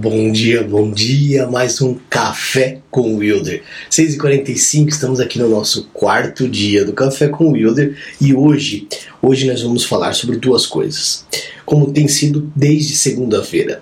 Bom dia, bom dia, mais um Café com Wilder. 6h45, estamos aqui no nosso quarto dia do Café com Wilder e hoje, hoje nós vamos falar sobre duas coisas, como tem sido desde segunda-feira.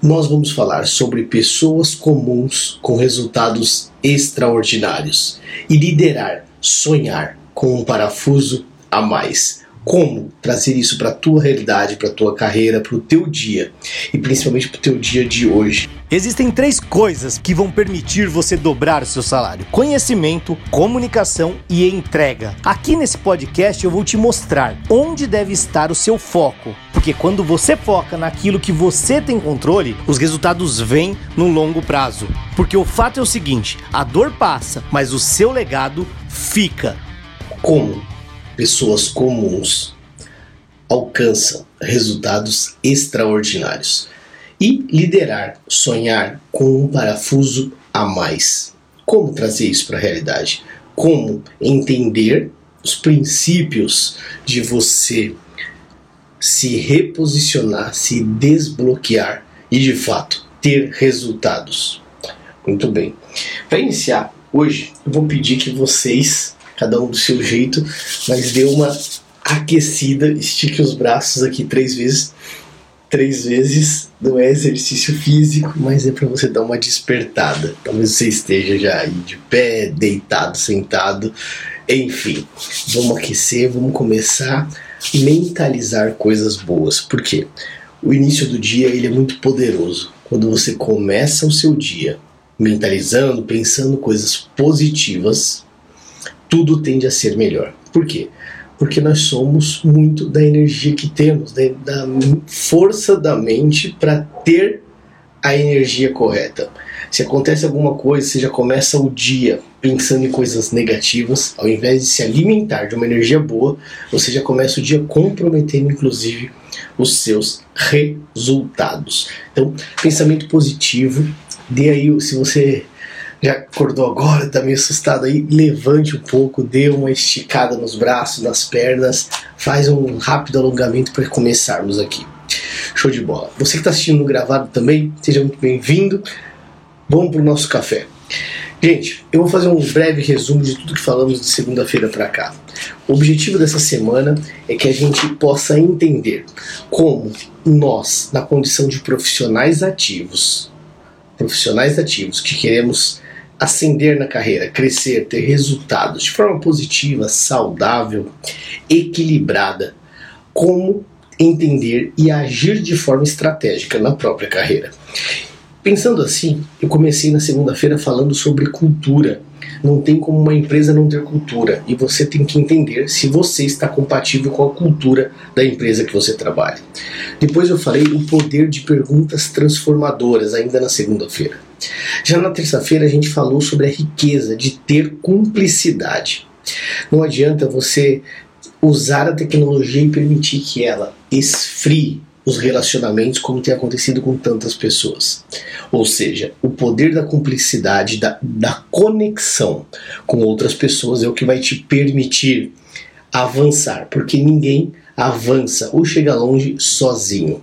Nós vamos falar sobre pessoas comuns com resultados extraordinários e liderar, sonhar com um parafuso a mais como trazer isso para a tua realidade, para a tua carreira, para o teu dia e principalmente para o teu dia de hoje. Existem três coisas que vão permitir você dobrar o seu salário: conhecimento, comunicação e entrega. Aqui nesse podcast eu vou te mostrar onde deve estar o seu foco. Porque quando você foca naquilo que você tem controle, os resultados vêm no longo prazo. Porque o fato é o seguinte: a dor passa, mas o seu legado fica. Como? Pessoas comuns alcançam resultados extraordinários. E liderar, sonhar com um parafuso a mais. Como trazer isso para a realidade? Como entender os princípios de você se reposicionar, se desbloquear e de fato ter resultados. Muito bem. Para iniciar, hoje eu vou pedir que vocês cada um do seu jeito, mas dê uma aquecida, estique os braços aqui três vezes. Três vezes não é exercício físico, mas é para você dar uma despertada. Talvez você esteja já aí de pé, deitado, sentado, enfim. Vamos aquecer, vamos começar a mentalizar coisas boas. Por quê? O início do dia ele é muito poderoso. Quando você começa o seu dia mentalizando, pensando coisas positivas, tudo tende a ser melhor. Por quê? Porque nós somos muito da energia que temos, da, da força da mente para ter a energia correta. Se acontece alguma coisa, você já começa o dia pensando em coisas negativas, ao invés de se alimentar de uma energia boa, você já começa o dia comprometendo, inclusive, os seus resultados. Então, pensamento positivo. Dê aí, se você já acordou agora, tá meio assustado aí, levante um pouco, dê uma esticada nos braços, nas pernas, faz um rápido alongamento para começarmos aqui. Show de bola. Você que está assistindo gravado também, seja muito bem-vindo. Vamos pro nosso café. Gente, eu vou fazer um breve resumo de tudo que falamos de segunda-feira para cá. O objetivo dessa semana é que a gente possa entender como nós, na condição de profissionais ativos, profissionais ativos que queremos ascender na carreira, crescer, ter resultados de forma positiva, saudável, equilibrada. Como entender e agir de forma estratégica na própria carreira. Pensando assim, eu comecei na segunda-feira falando sobre cultura. Não tem como uma empresa não ter cultura e você tem que entender se você está compatível com a cultura da empresa que você trabalha. Depois eu falei do poder de perguntas transformadoras, ainda na segunda-feira. Já na terça-feira a gente falou sobre a riqueza de ter cumplicidade. Não adianta você usar a tecnologia e permitir que ela esfrie os relacionamentos como tem acontecido com tantas pessoas. Ou seja, o poder da cumplicidade, da, da conexão com outras pessoas é o que vai te permitir avançar, porque ninguém avança ou chega longe sozinho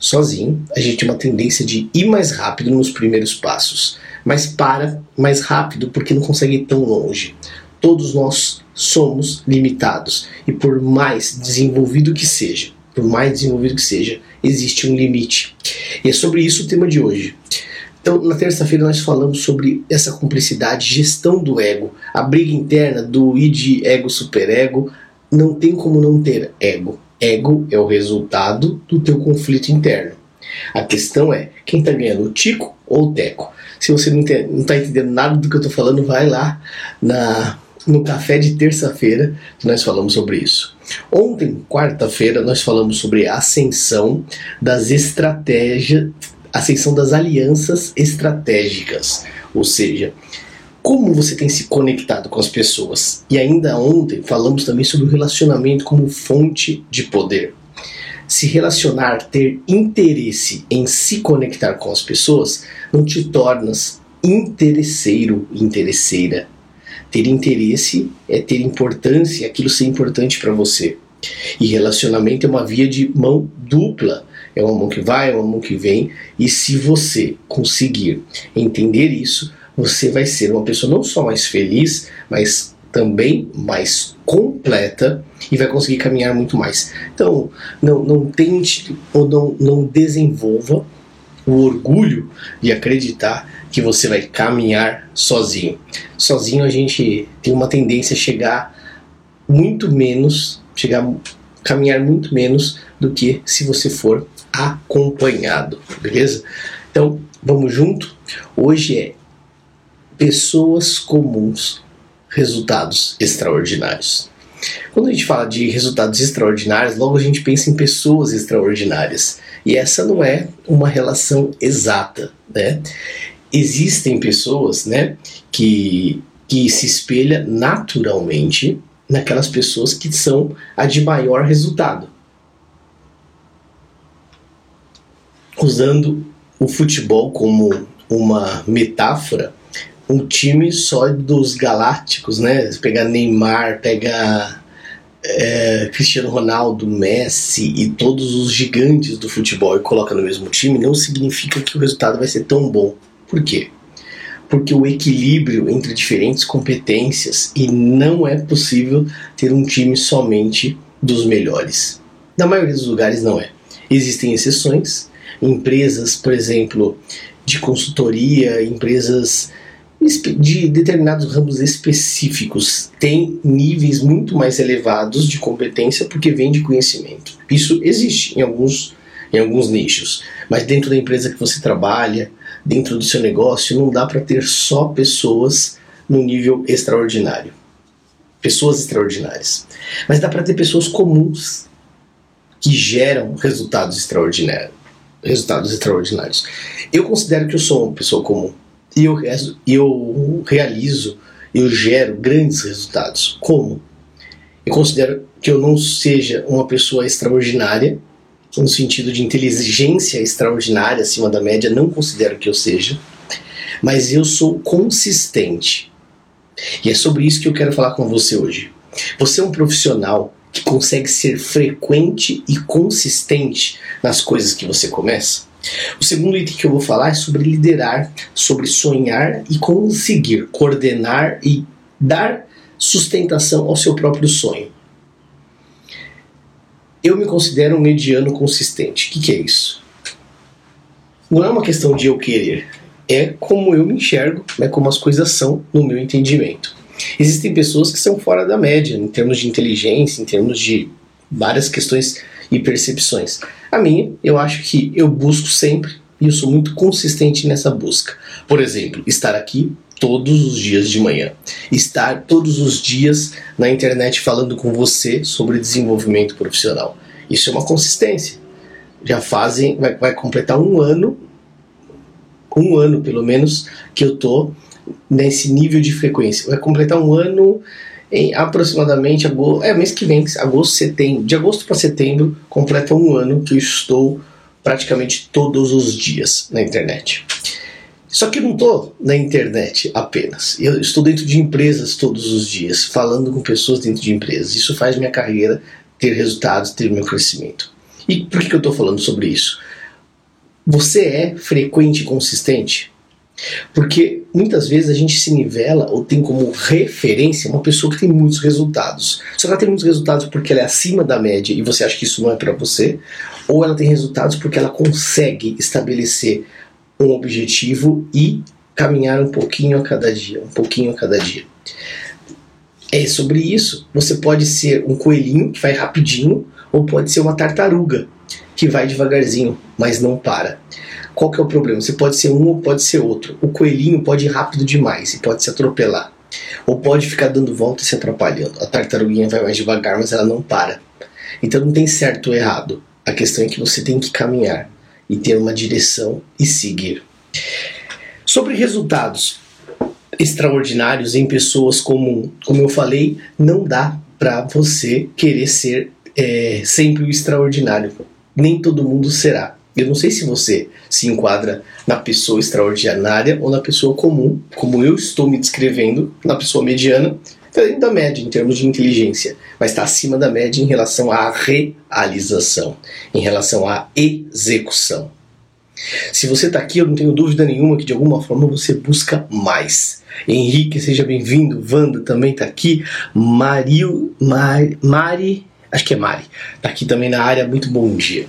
sozinho, a gente tem uma tendência de ir mais rápido nos primeiros passos, mas para mais rápido porque não consegue ir tão longe. Todos nós somos limitados e por mais desenvolvido que seja, por mais desenvolvido que seja, existe um limite. E é sobre isso o tema de hoje. Então, na terça-feira nós falamos sobre essa cumplicidade, gestão do ego, a briga interna do id, ego, superego. Não tem como não ter ego. Ego é o resultado do teu conflito interno. A questão é, quem está ganhando, o Tico ou o Teco? Se você não está entendendo nada do que eu estou falando, vai lá na, no café de terça-feira que nós falamos sobre isso. Ontem, quarta-feira, nós falamos sobre a ascensão das estratégias, ascensão das alianças estratégicas, ou seja, como você tem se conectado com as pessoas. E ainda ontem falamos também sobre o relacionamento como fonte de poder. Se relacionar, ter interesse em se conectar com as pessoas, não te tornas interesseiro, interesseira. Ter interesse é ter importância, aquilo ser importante para você. E relacionamento é uma via de mão dupla. é uma mão que vai, é uma mão que vem, e se você conseguir entender isso, você vai ser uma pessoa não só mais feliz, mas também mais completa e vai conseguir caminhar muito mais. Então, não, não tente ou não, não desenvolva o orgulho de acreditar que você vai caminhar sozinho. Sozinho a gente tem uma tendência a chegar muito menos, chegar caminhar muito menos do que se você for acompanhado, beleza? Então, vamos junto. Hoje é pessoas comuns, resultados extraordinários. Quando a gente fala de resultados extraordinários, logo a gente pensa em pessoas extraordinárias. E essa não é uma relação exata, né? Existem pessoas, né, que, que se espelha naturalmente naquelas pessoas que são a de maior resultado. Usando o futebol como uma metáfora, um time só dos galácticos, né? Pegar Neymar, pegar é, Cristiano Ronaldo, Messi e todos os gigantes do futebol e coloca no mesmo time, não significa que o resultado vai ser tão bom. Por quê? Porque o equilíbrio entre diferentes competências e não é possível ter um time somente dos melhores. Na maioria dos lugares não é. Existem exceções, empresas, por exemplo, de consultoria, empresas de determinados ramos específicos têm níveis muito mais elevados de competência porque vem de conhecimento. Isso existe em alguns, em alguns nichos, mas dentro da empresa que você trabalha, dentro do seu negócio, não dá para ter só pessoas no nível extraordinário. Pessoas extraordinárias. Mas dá para ter pessoas comuns que geram resultados extraordinários. Resultados extraordinários. Eu considero que eu sou uma pessoa comum e eu, eu realizo, eu gero grandes resultados. Como? Eu considero que eu não seja uma pessoa extraordinária, no sentido de inteligência extraordinária acima da média, não considero que eu seja, mas eu sou consistente. E é sobre isso que eu quero falar com você hoje. Você é um profissional que consegue ser frequente e consistente nas coisas que você começa? O segundo item que eu vou falar é sobre liderar, sobre sonhar e conseguir coordenar e dar sustentação ao seu próprio sonho. Eu me considero um mediano consistente. O que, que é isso? Não é uma questão de eu querer, é como eu me enxergo, é como as coisas são no meu entendimento. Existem pessoas que são fora da média em termos de inteligência, em termos de várias questões e percepções. A minha, eu acho que eu busco sempre e eu sou muito consistente nessa busca. Por exemplo, estar aqui todos os dias de manhã, estar todos os dias na internet falando com você sobre desenvolvimento profissional. Isso é uma consistência. Já fazem, vai, vai completar um ano, um ano pelo menos, que eu tô nesse nível de frequência. Vai completar um ano em aproximadamente agosto, é mês que vem, agosto, setembro, de agosto para setembro, completa um ano que eu estou praticamente todos os dias na internet. Só que não estou na internet apenas. Eu estou dentro de empresas todos os dias, falando com pessoas dentro de empresas. Isso faz minha carreira ter resultados, ter meu crescimento. E por que eu estou falando sobre isso? Você é frequente e consistente? Porque muitas vezes a gente se nivela ou tem como referência uma pessoa que tem muitos resultados. Só que ela tem muitos resultados porque ela é acima da média e você acha que isso não é para você, ou ela tem resultados porque ela consegue estabelecer um objetivo e caminhar um pouquinho a cada dia, um pouquinho a cada dia. É sobre isso. Você pode ser um coelhinho que vai rapidinho, ou pode ser uma tartaruga que vai devagarzinho, mas não para. Qual que é o problema? Você pode ser um ou pode ser outro. O coelhinho pode ir rápido demais e pode se atropelar. Ou pode ficar dando volta e se atrapalhando. A tartaruguinha vai mais devagar, mas ela não para. Então não tem certo ou errado. A questão é que você tem que caminhar e ter uma direção e seguir. Sobre resultados extraordinários em pessoas comuns, como eu falei, não dá para você querer ser é, sempre o extraordinário. Nem todo mundo será. Eu não sei se você se enquadra na pessoa extraordinária ou na pessoa comum, como eu estou me descrevendo, na pessoa mediana, Está dentro da média em termos de inteligência, mas está acima da média em relação à realização, em relação à execução. Se você está aqui, eu não tenho dúvida nenhuma que de alguma forma você busca mais. Henrique, seja bem-vindo. Wanda também está aqui. Mario, Mari, Mari, acho que é Mari, está aqui também na área. Muito bom dia.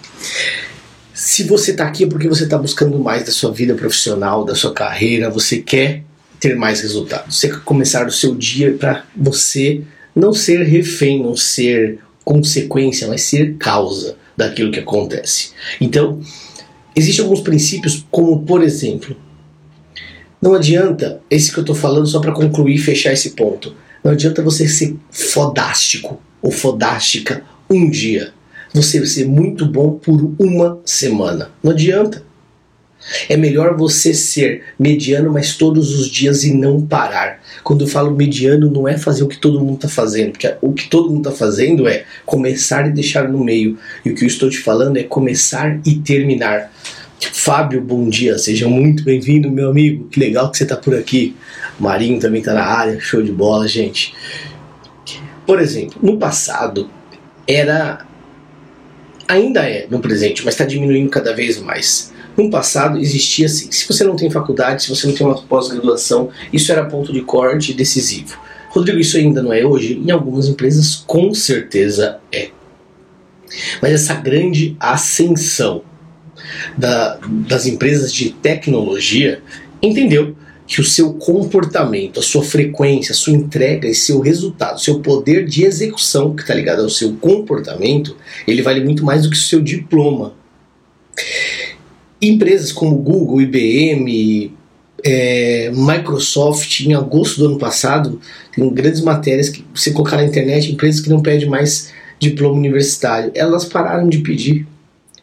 Se você está aqui é porque você está buscando mais da sua vida profissional, da sua carreira, você quer ter mais resultados. Você quer começar o seu dia para você não ser refém, não ser consequência, mas ser causa daquilo que acontece. Então, existem alguns princípios, como por exemplo, não adianta, esse que eu estou falando só para concluir e fechar esse ponto, não adianta você ser fodástico ou fodástica um dia, você ser muito bom por uma semana. Não adianta. É melhor você ser mediano, mas todos os dias e não parar. Quando eu falo mediano, não é fazer o que todo mundo está fazendo, porque o que todo mundo está fazendo é começar e deixar no meio. E o que eu estou te falando é começar e terminar. Fábio, bom dia, seja muito bem-vindo, meu amigo. Que legal que você está por aqui. Marinho também está na área, show de bola, gente. Por exemplo, no passado era. Ainda é no presente, mas está diminuindo cada vez mais no passado existia assim: se você não tem faculdade, se você não tem uma pós-graduação, isso era ponto de corte decisivo. Rodrigo, isso ainda não é hoje? Em algumas empresas, com certeza é. Mas essa grande ascensão da, das empresas de tecnologia entendeu que o seu comportamento, a sua frequência, a sua entrega e seu resultado, seu poder de execução, que está ligado ao seu comportamento, ele vale muito mais do que o seu diploma. Empresas como Google, IBM, é, Microsoft, em agosto do ano passado, tem grandes matérias que você colocar na internet, empresas que não pedem mais diploma universitário, elas pararam de pedir.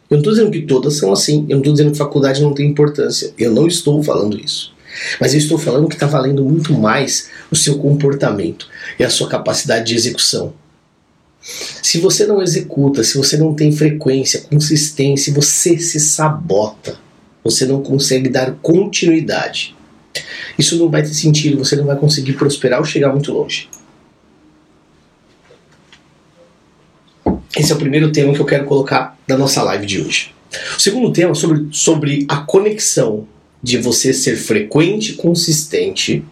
Eu não estou dizendo que todas são assim, eu não estou dizendo que faculdade não tem importância, eu não estou falando isso. Mas eu estou falando que está valendo muito mais o seu comportamento e a sua capacidade de execução. Se você não executa, se você não tem frequência, consistência, você se sabota. Você não consegue dar continuidade. Isso não vai ter sentido, você não vai conseguir prosperar ou chegar muito longe. Esse é o primeiro tema que eu quero colocar na nossa live de hoje. O segundo tema é sobre, sobre a conexão de você ser frequente, consistente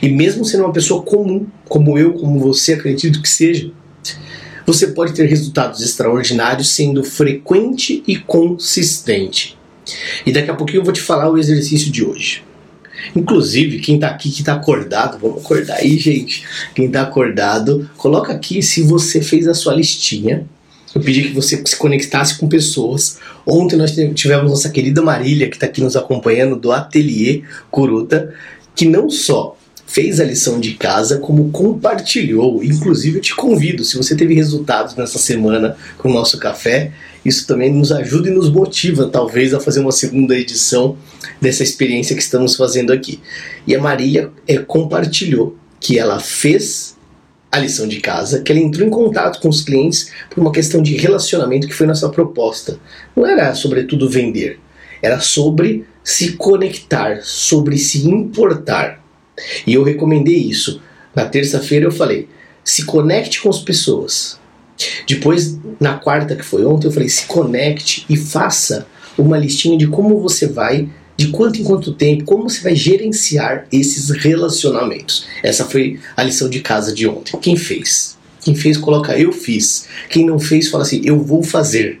e mesmo sendo uma pessoa comum, como eu, como você, acredito que seja, você pode ter resultados extraordinários sendo frequente e consistente. E daqui a pouquinho eu vou te falar o exercício de hoje. Inclusive, quem está aqui que está acordado, vamos acordar aí, gente. Quem está acordado, coloca aqui se você fez a sua listinha. Eu pedi que você se conectasse com pessoas. Ontem nós tivemos nossa querida Marília, que está aqui nos acompanhando, do Ateliê Curuta, que não só fez a lição de casa, como compartilhou. Inclusive, eu te convido, se você teve resultados nessa semana com o nosso café, isso também nos ajuda e nos motiva, talvez, a fazer uma segunda edição dessa experiência que estamos fazendo aqui. E a Maria é, compartilhou que ela fez a lição de casa, que ela entrou em contato com os clientes por uma questão de relacionamento que foi nossa proposta. Não era sobretudo vender, era sobre se conectar, sobre se importar. E eu recomendei isso. Na terça-feira eu falei: se conecte com as pessoas. Depois, na quarta, que foi ontem, eu falei: se conecte e faça uma listinha de como você vai, de quanto em quanto tempo, como você vai gerenciar esses relacionamentos. Essa foi a lição de casa de ontem. Quem fez? Quem fez, coloca eu fiz. Quem não fez, fala assim: eu vou fazer.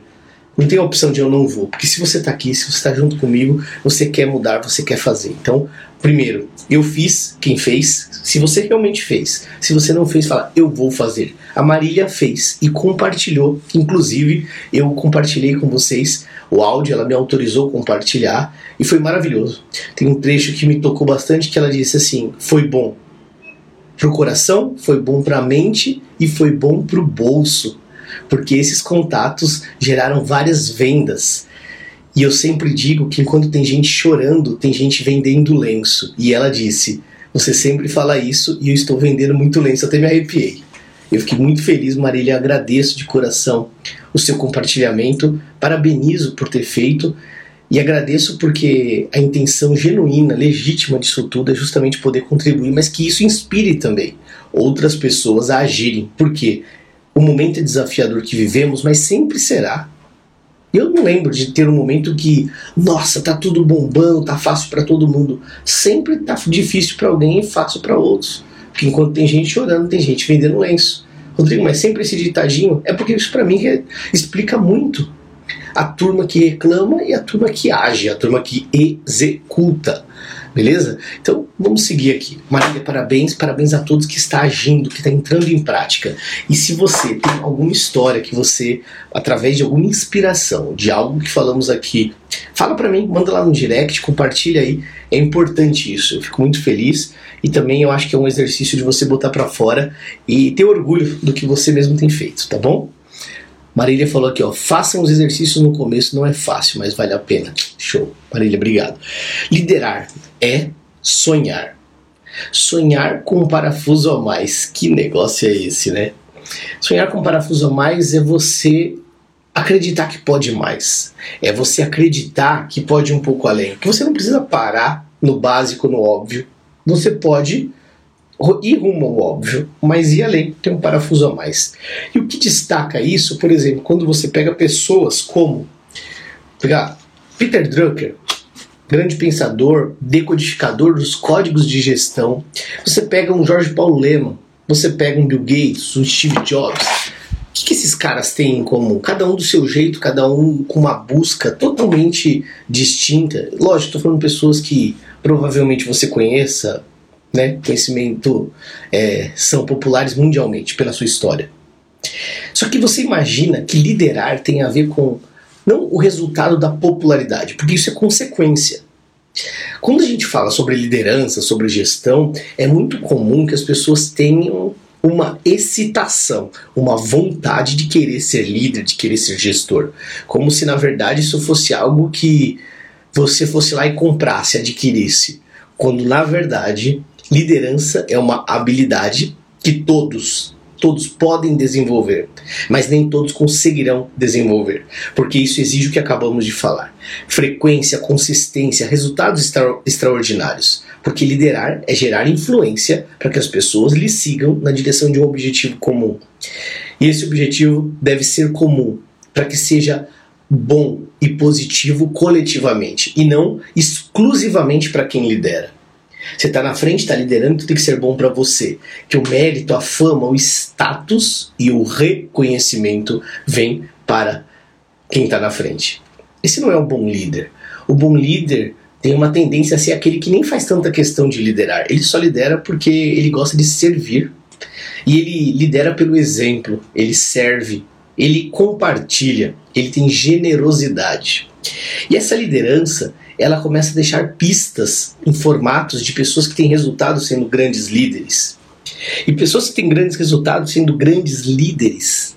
Não tem a opção de eu não vou, porque se você está aqui, se você está junto comigo, você quer mudar, você quer fazer. Então, primeiro, eu fiz, quem fez, se você realmente fez. Se você não fez, fala, eu vou fazer. A Marília fez e compartilhou. Inclusive, eu compartilhei com vocês o áudio, ela me autorizou a compartilhar e foi maravilhoso. Tem um trecho que me tocou bastante que ela disse assim: foi bom para o coração, foi bom para a mente e foi bom para o bolso porque esses contatos geraram várias vendas. E eu sempre digo que enquanto tem gente chorando, tem gente vendendo lenço. E ela disse: Você sempre fala isso e eu estou vendendo muito lenço. Até me arrepiei. Eu fiquei muito feliz, Marília. Agradeço de coração o seu compartilhamento. Parabenizo por ter feito. E agradeço porque a intenção genuína, legítima disso tudo é justamente poder contribuir, mas que isso inspire também outras pessoas a agirem. Porque o momento é desafiador que vivemos, mas sempre será. Eu não lembro de ter um momento que, nossa, tá tudo bombando, tá fácil para todo mundo. Sempre tá difícil para alguém e fácil para outros. Porque enquanto tem gente chorando, tem gente vendendo lenço. Rodrigo, mas sempre esse ditadinho é porque isso para mim explica muito a turma que reclama e a turma que age, a turma que executa. Beleza? Então vamos seguir aqui. Marília, parabéns, parabéns a todos que está agindo, que está entrando em prática. E se você tem alguma história que você, através de alguma inspiração, de algo que falamos aqui, fala para mim, manda lá no direct, compartilha aí. É importante isso. Eu fico muito feliz e também eu acho que é um exercício de você botar para fora e ter orgulho do que você mesmo tem feito, tá bom? Marília falou aqui, ó, façam os exercícios no começo, não é fácil, mas vale a pena. Show. Marília, obrigado. Liderar é sonhar. Sonhar com um parafuso a mais. Que negócio é esse, né? Sonhar com um parafuso a mais é você acreditar que pode mais. É você acreditar que pode um pouco além. Que você não precisa parar no básico, no óbvio. Você pode ir rumo ao óbvio, mas ir além, tem um parafuso a mais. E o que destaca isso, por exemplo, quando você pega pessoas como pegar Peter Drucker, grande pensador, decodificador dos códigos de gestão, você pega um Jorge Paulo Lehmann, você pega um Bill Gates, um Steve Jobs, o que, que, esses caras têm em comum? Cada um do seu jeito, cada um com uma busca totalmente distinta. Lógico, estou falando de pessoas que provavelmente você conheça, né, conhecimento é, são populares mundialmente pela sua história. Só que você imagina que liderar tem a ver com não o resultado da popularidade, porque isso é consequência. Quando a gente fala sobre liderança, sobre gestão, é muito comum que as pessoas tenham uma excitação, uma vontade de querer ser líder, de querer ser gestor, como se na verdade isso fosse algo que você fosse lá e comprasse, adquirisse, quando na verdade Liderança é uma habilidade que todos, todos podem desenvolver, mas nem todos conseguirão desenvolver, porque isso exige o que acabamos de falar: frequência, consistência, resultados extra extraordinários. Porque liderar é gerar influência para que as pessoas lhe sigam na direção de um objetivo comum. E esse objetivo deve ser comum para que seja bom e positivo coletivamente e não exclusivamente para quem lidera. Você está na frente, está liderando, tem que ser bom para você. Que o mérito, a fama, o status e o reconhecimento vem para quem está na frente. Esse não é o bom líder. O bom líder tem uma tendência a ser aquele que nem faz tanta questão de liderar. Ele só lidera porque ele gosta de servir. E ele lidera pelo exemplo, ele serve, ele compartilha, ele tem generosidade. E essa liderança, ela começa a deixar pistas em formatos de pessoas que têm resultados sendo grandes líderes. E pessoas que têm grandes resultados sendo grandes líderes.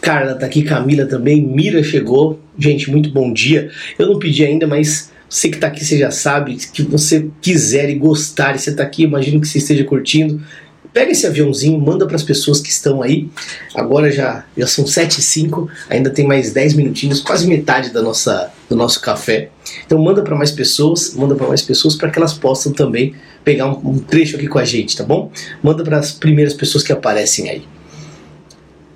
Carla tá aqui, Camila também, Mira chegou. Gente, muito bom dia. Eu não pedi ainda, mas você que está aqui, você já sabe que você quiser e gostar, e você está aqui, imagino que você esteja curtindo, pega esse aviãozinho, manda para as pessoas que estão aí. Agora já, já são 7 e 5, ainda tem mais 10 minutinhos, quase metade da nossa, do nosso café. Então manda para mais pessoas, manda para mais pessoas para que elas possam também pegar um, um, trecho aqui com a gente, tá bom? Manda para as primeiras pessoas que aparecem aí.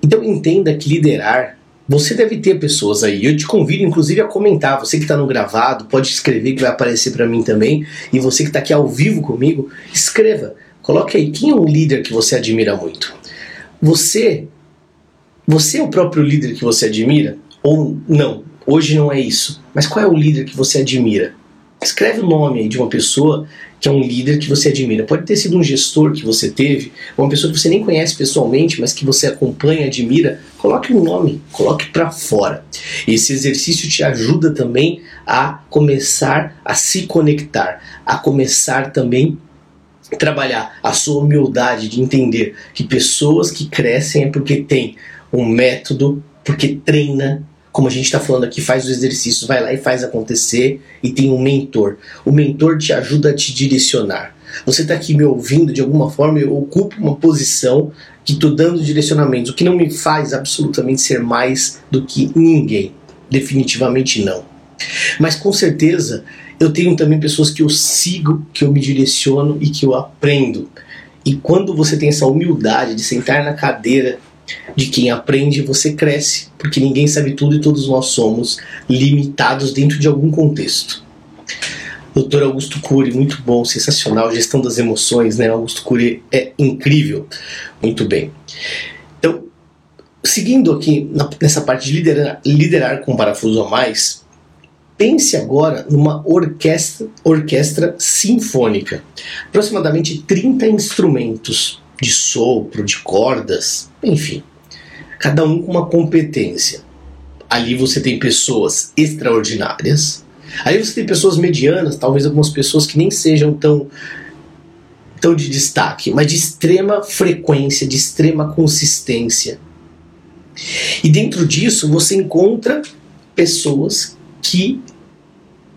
Então entenda que liderar você deve ter pessoas aí. Eu te convido, inclusive, a comentar. Você que está no gravado, pode escrever que vai aparecer para mim também. E você que está aqui ao vivo comigo, escreva. Coloque aí, quem é um líder que você admira muito? Você, você é o próprio líder que você admira? Ou não? Hoje não é isso. Mas qual é o líder que você admira? Escreve o nome de uma pessoa que é um líder que você admira. Pode ter sido um gestor que você teve, uma pessoa que você nem conhece pessoalmente, mas que você acompanha, admira. Coloque um nome, coloque para fora. Esse exercício te ajuda também a começar a se conectar, a começar também trabalhar a sua humildade de entender que pessoas que crescem é porque tem um método, porque treina, como a gente está falando aqui, faz os exercícios, vai lá e faz acontecer e tem um mentor. O mentor te ajuda a te direcionar. Você está aqui me ouvindo de alguma forma, eu ocupo uma posição que estou dando direcionamentos, o que não me faz absolutamente ser mais do que ninguém. Definitivamente não. Mas com certeza eu tenho também pessoas que eu sigo, que eu me direciono e que eu aprendo. E quando você tem essa humildade de sentar na cadeira de quem aprende, você cresce, porque ninguém sabe tudo e todos nós somos limitados dentro de algum contexto. Doutor Augusto Cury, muito bom, sensacional, gestão das emoções, né? Augusto Cury é incrível. Muito bem. Então, seguindo aqui nessa parte de liderar, liderar com parafuso a mais, Pense agora numa orquestra, orquestra sinfônica. Aproximadamente 30 instrumentos de sopro, de cordas, enfim. Cada um com uma competência. Ali você tem pessoas extraordinárias. Ali você tem pessoas medianas, talvez algumas pessoas que nem sejam tão tão de destaque, mas de extrema frequência, de extrema consistência. E dentro disso você encontra pessoas que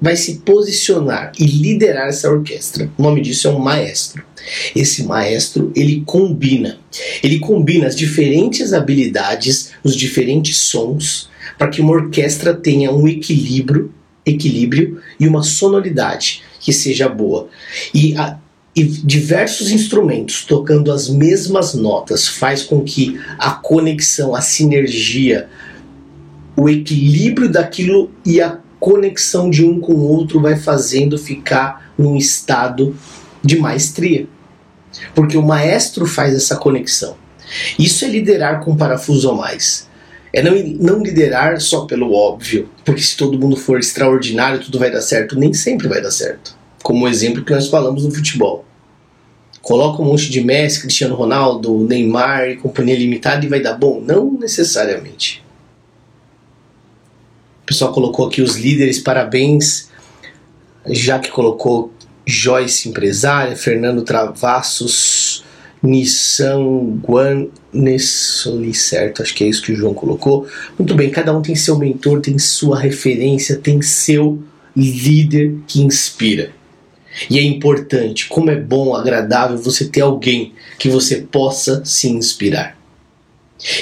vai se posicionar e liderar essa orquestra. O nome disso é um maestro. Esse maestro, ele combina. Ele combina as diferentes habilidades, os diferentes sons, para que uma orquestra tenha um equilíbrio, equilíbrio e uma sonoridade que seja boa. E, a, e diversos instrumentos tocando as mesmas notas faz com que a conexão, a sinergia, o equilíbrio daquilo e a conexão de um com o outro vai fazendo ficar num estado de maestria. Porque o maestro faz essa conexão. Isso é liderar com parafuso a mais. É não, não liderar só pelo óbvio, porque se todo mundo for extraordinário, tudo vai dar certo. Nem sempre vai dar certo. Como o exemplo que nós falamos no futebol. Coloca um monte de Messi, Cristiano Ronaldo, Neymar e companhia limitada e vai dar bom? Não necessariamente pessoal colocou aqui os líderes, parabéns. Já que colocou Joyce empresária, Fernando Travassos, Nissan Guanesoli, certo? Acho que é isso que o João colocou. Muito bem, cada um tem seu mentor, tem sua referência, tem seu líder que inspira. E é importante, como é bom, agradável você ter alguém que você possa se inspirar.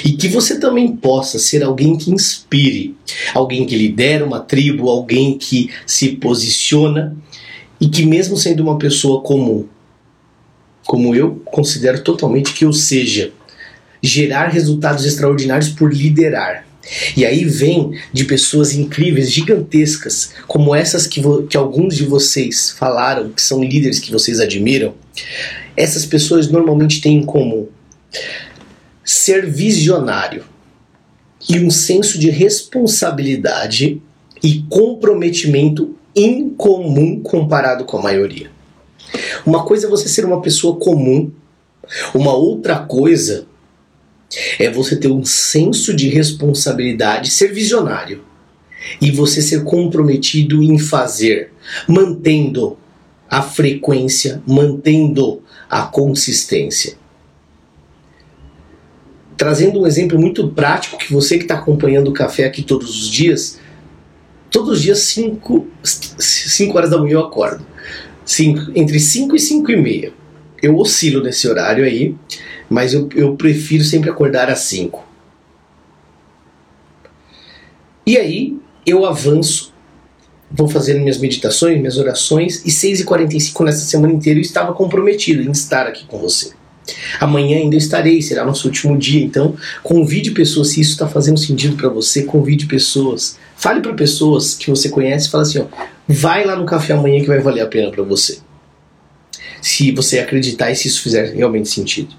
E que você também possa ser alguém que inspire, alguém que lidera uma tribo, alguém que se posiciona e que, mesmo sendo uma pessoa comum, como eu considero totalmente que eu seja, gerar resultados extraordinários por liderar. E aí vem de pessoas incríveis, gigantescas, como essas que, que alguns de vocês falaram, que são líderes que vocês admiram. Essas pessoas normalmente têm em comum ser visionário e um senso de responsabilidade e comprometimento incomum comparado com a maioria. Uma coisa é você ser uma pessoa comum, uma outra coisa é você ter um senso de responsabilidade, ser visionário e você ser comprometido em fazer, mantendo a frequência, mantendo a consistência trazendo um exemplo muito prático que você que está acompanhando o café aqui todos os dias, todos os dias 5 horas da manhã eu acordo. Cinco, entre 5 e 5 e meia. Eu oscilo nesse horário aí, mas eu, eu prefiro sempre acordar às 5. E aí eu avanço, vou fazendo minhas meditações, minhas orações, e 6h45 nessa semana inteira eu estava comprometido em estar aqui com você. Amanhã ainda estarei, será nosso último dia. Então, convide pessoas, se isso está fazendo sentido para você, convide pessoas. Fale para pessoas que você conhece e fala assim: ó, vai lá no café amanhã que vai valer a pena para você. Se você acreditar e se isso fizer realmente sentido.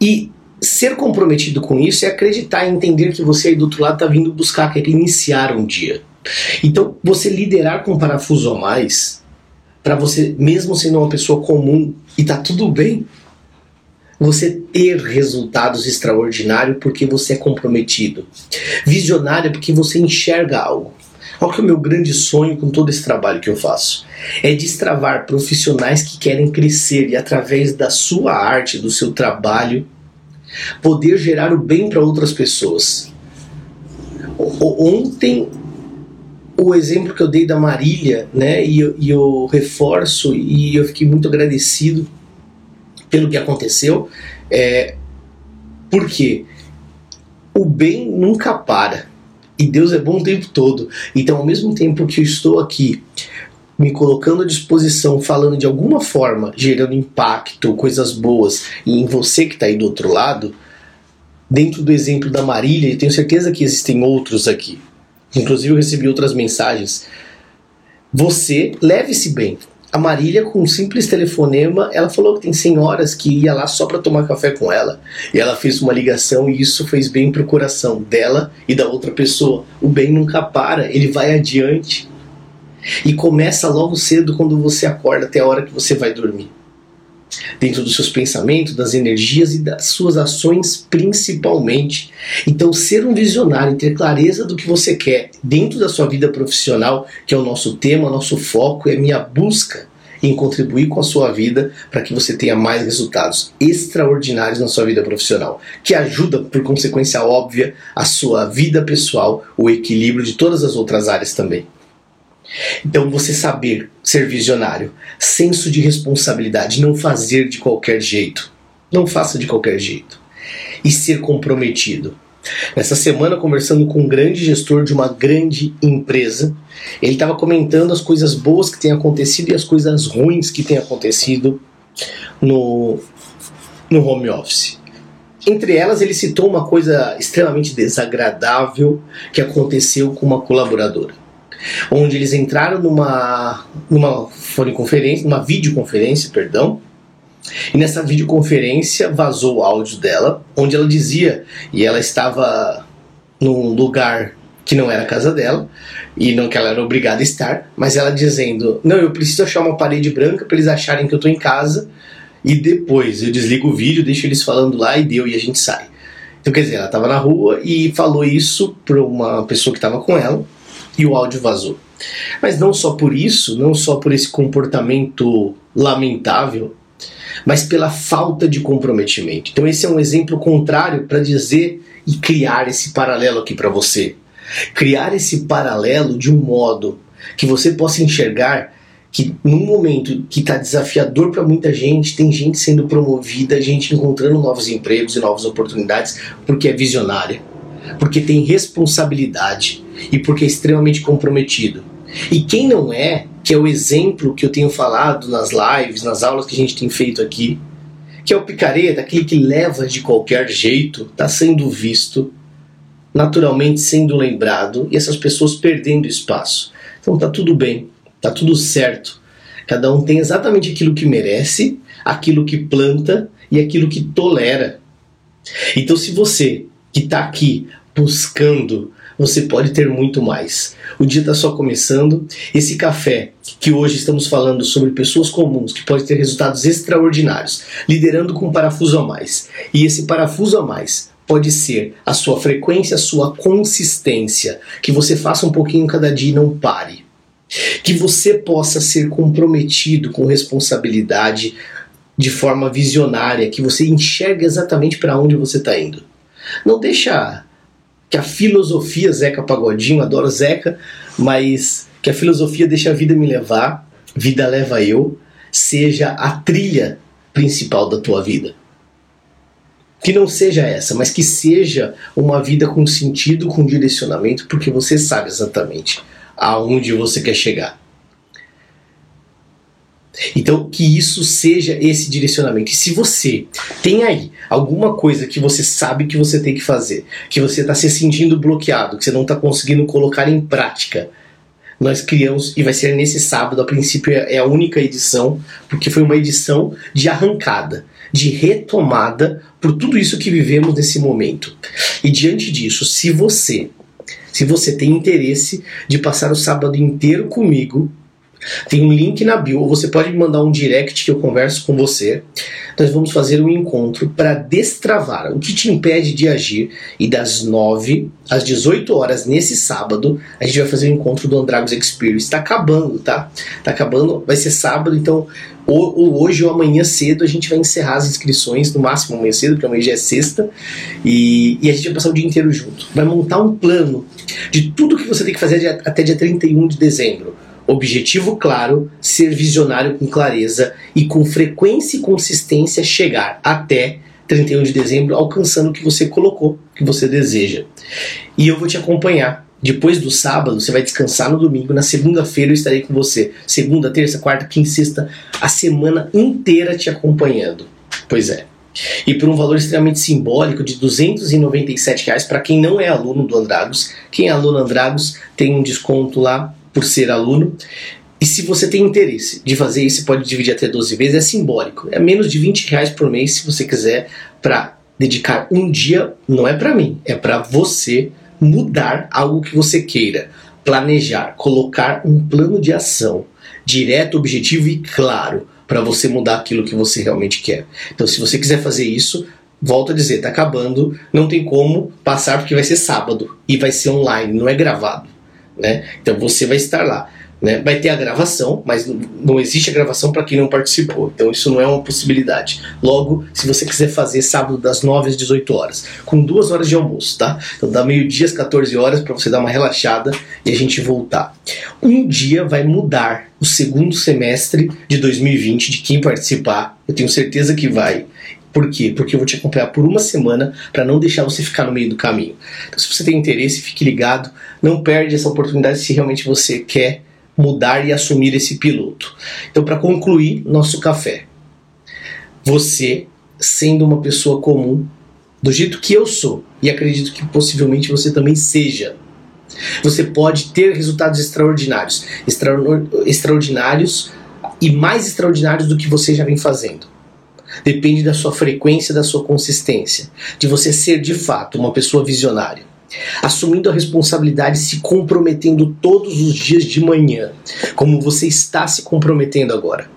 E ser comprometido com isso é acreditar e entender que você aí do outro lado está vindo buscar, quer iniciar um dia. Então, você liderar com parafuso a mais para você, mesmo sendo uma pessoa comum e tá tudo bem, você ter resultados extraordinários porque você é comprometido. Visionário porque você enxerga algo. Qual que é o meu grande sonho com todo esse trabalho que eu faço? É destravar profissionais que querem crescer e através da sua arte, do seu trabalho, poder gerar o bem para outras pessoas. Ontem o exemplo que eu dei da Marília, né, e, e eu reforço e eu fiquei muito agradecido pelo que aconteceu, é, porque o bem nunca para e Deus é bom o tempo todo. Então, ao mesmo tempo que eu estou aqui me colocando à disposição, falando de alguma forma, gerando impacto, coisas boas, em você que está aí do outro lado, dentro do exemplo da Marília, e tenho certeza que existem outros aqui, inclusive eu recebi outras mensagens, você leve-se bem. A Marília, com um simples telefonema, ela falou que tem senhoras que ia lá só para tomar café com ela. E ela fez uma ligação e isso fez bem pro coração dela e da outra pessoa. O bem nunca para, ele vai adiante. E começa logo cedo quando você acorda até a hora que você vai dormir. Dentro dos seus pensamentos, das energias e das suas ações principalmente. Então, ser um visionário ter clareza do que você quer dentro da sua vida profissional, que é o nosso tema, nosso foco, é minha busca em contribuir com a sua vida para que você tenha mais resultados extraordinários na sua vida profissional, que ajuda, por consequência óbvia, a sua vida pessoal, o equilíbrio de todas as outras áreas também. Então, você saber ser visionário, senso de responsabilidade, não fazer de qualquer jeito. Não faça de qualquer jeito. E ser comprometido. Nessa semana, conversando com um grande gestor de uma grande empresa, ele estava comentando as coisas boas que têm acontecido e as coisas ruins que têm acontecido no, no home office. Entre elas, ele citou uma coisa extremamente desagradável que aconteceu com uma colaboradora onde eles entraram numa, numa conferência, numa videoconferência, perdão, e nessa videoconferência vazou o áudio dela, onde ela dizia, e ela estava num lugar que não era a casa dela, e não que ela era obrigada a estar, mas ela dizendo: Não, eu preciso achar uma parede branca para eles acharem que eu estou em casa, e depois eu desligo o vídeo, deixo eles falando lá e deu, e a gente sai. Então, quer dizer, ela estava na rua e falou isso para uma pessoa que estava com ela, e o áudio vazou. Mas não só por isso, não só por esse comportamento lamentável, mas pela falta de comprometimento. Então, esse é um exemplo contrário para dizer e criar esse paralelo aqui para você. Criar esse paralelo de um modo que você possa enxergar que num momento que está desafiador para muita gente, tem gente sendo promovida, gente encontrando novos empregos e novas oportunidades porque é visionária, porque tem responsabilidade, e porque é extremamente comprometido. E quem não é, que é o exemplo que eu tenho falado nas lives, nas aulas que a gente tem feito aqui, que é o picareta, aquele que leva de qualquer jeito, está sendo visto, naturalmente sendo lembrado, e essas pessoas perdendo espaço. Então tá tudo bem, tá tudo certo. Cada um tem exatamente aquilo que merece, aquilo que planta e aquilo que tolera. Então, se você que está aqui buscando você pode ter muito mais. O dia está só começando. Esse café que hoje estamos falando sobre pessoas comuns que podem ter resultados extraordinários, liderando com um parafuso a mais. E esse parafuso a mais pode ser a sua frequência, a sua consistência, que você faça um pouquinho cada dia e não pare. Que você possa ser comprometido com responsabilidade de forma visionária, que você enxergue exatamente para onde você está indo. Não deixa que a filosofia, Zeca Pagodinho, adoro Zeca, mas que a filosofia deixa a vida me levar, vida leva eu, seja a trilha principal da tua vida. Que não seja essa, mas que seja uma vida com sentido, com direcionamento, porque você sabe exatamente aonde você quer chegar. Então, que isso seja esse direcionamento. E se você tem aí alguma coisa que você sabe que você tem que fazer, que você está se sentindo bloqueado, que você não está conseguindo colocar em prática, nós criamos, e vai ser nesse sábado, a princípio é, é a única edição, porque foi uma edição de arrancada, de retomada por tudo isso que vivemos nesse momento. E diante disso, se você, se você tem interesse de passar o sábado inteiro comigo, tem um link na bio, ou você pode me mandar um direct que eu converso com você. Nós vamos fazer um encontro para destravar o que te impede de agir. E das 9 às 18 horas nesse sábado, a gente vai fazer o encontro do Andragos Experience. Está acabando, tá? Tá acabando, vai ser sábado, então ou, ou, hoje ou amanhã cedo a gente vai encerrar as inscrições, no máximo amanhã cedo, porque amanhã já é sexta, e, e a gente vai passar o dia inteiro junto. Vai montar um plano de tudo que você tem que fazer até dia 31 de dezembro Objetivo claro, ser visionário com clareza e com frequência e consistência chegar até 31 de dezembro alcançando o que você colocou, que você deseja. E eu vou te acompanhar Depois do sábado, você vai descansar no domingo. Na segunda-feira eu estarei com você. Segunda, terça, quarta, quinta, sexta, a semana inteira te acompanhando. Pois é. E por um valor extremamente simbólico de 297 reais para quem não é aluno do Andragos. Quem é aluno Andragos tem um desconto lá por ser aluno. E se você tem interesse de fazer isso, pode dividir até 12 vezes, é simbólico. É menos de 20 reais por mês se você quiser para dedicar um dia, não é para mim, é para você mudar algo que você queira, planejar, colocar um plano de ação direto, objetivo e claro para você mudar aquilo que você realmente quer. Então, se você quiser fazer isso, volto a dizer, tá acabando, não tem como passar porque vai ser sábado e vai ser online, não é gravado, né? Então você vai estar lá. Né? Vai ter a gravação, mas não existe a gravação para quem não participou. Então isso não é uma possibilidade. Logo, se você quiser fazer sábado das 9 às 18 horas, com duas horas de almoço, tá? Então dá meio-dia às 14 horas para você dar uma relaxada e a gente voltar. Um dia vai mudar o segundo semestre de 2020 de quem participar. Eu tenho certeza que vai. Por quê? Porque eu vou te acompanhar por uma semana para não deixar você ficar no meio do caminho. Então, se você tem interesse, fique ligado. Não perde essa oportunidade se realmente você quer mudar e assumir esse piloto. Então, para concluir nosso café, você, sendo uma pessoa comum, do jeito que eu sou, e acredito que possivelmente você também seja, você pode ter resultados extraordinários extra, extraordinários e mais extraordinários do que você já vem fazendo. Depende da sua frequência, da sua consistência, de você ser de fato uma pessoa visionária assumindo a responsabilidade, se comprometendo todos os dias de manhã, como você está se comprometendo agora.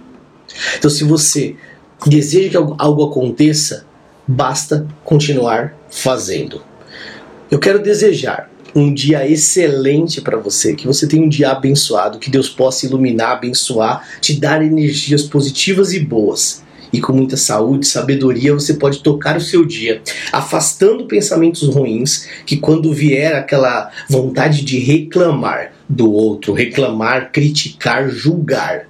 Então, se você deseja que algo aconteça, basta continuar fazendo. Eu quero desejar um dia excelente para você, que você tenha um dia abençoado, que Deus possa iluminar, abençoar, te dar energias positivas e boas e com muita saúde, sabedoria, você pode tocar o seu dia, afastando pensamentos ruins, que quando vier aquela vontade de reclamar do outro, reclamar, criticar, julgar,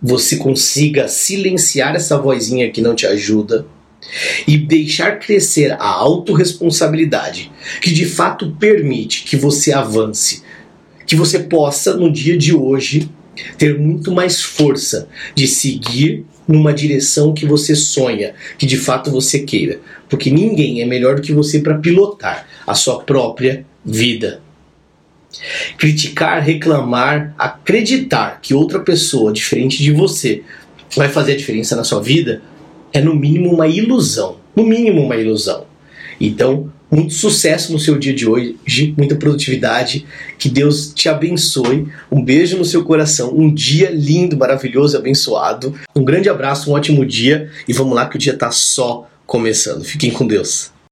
você consiga silenciar essa vozinha que não te ajuda e deixar crescer a autorresponsabilidade, que de fato permite que você avance, que você possa no dia de hoje ter muito mais força de seguir numa direção que você sonha, que de fato você queira, porque ninguém é melhor do que você para pilotar a sua própria vida. Criticar, reclamar, acreditar que outra pessoa diferente de você vai fazer a diferença na sua vida é no mínimo uma ilusão, no mínimo uma ilusão. Então, muito sucesso no seu dia de hoje, muita produtividade, que Deus te abençoe. Um beijo no seu coração, um dia lindo, maravilhoso, abençoado. Um grande abraço, um ótimo dia e vamos lá que o dia está só começando. Fiquem com Deus.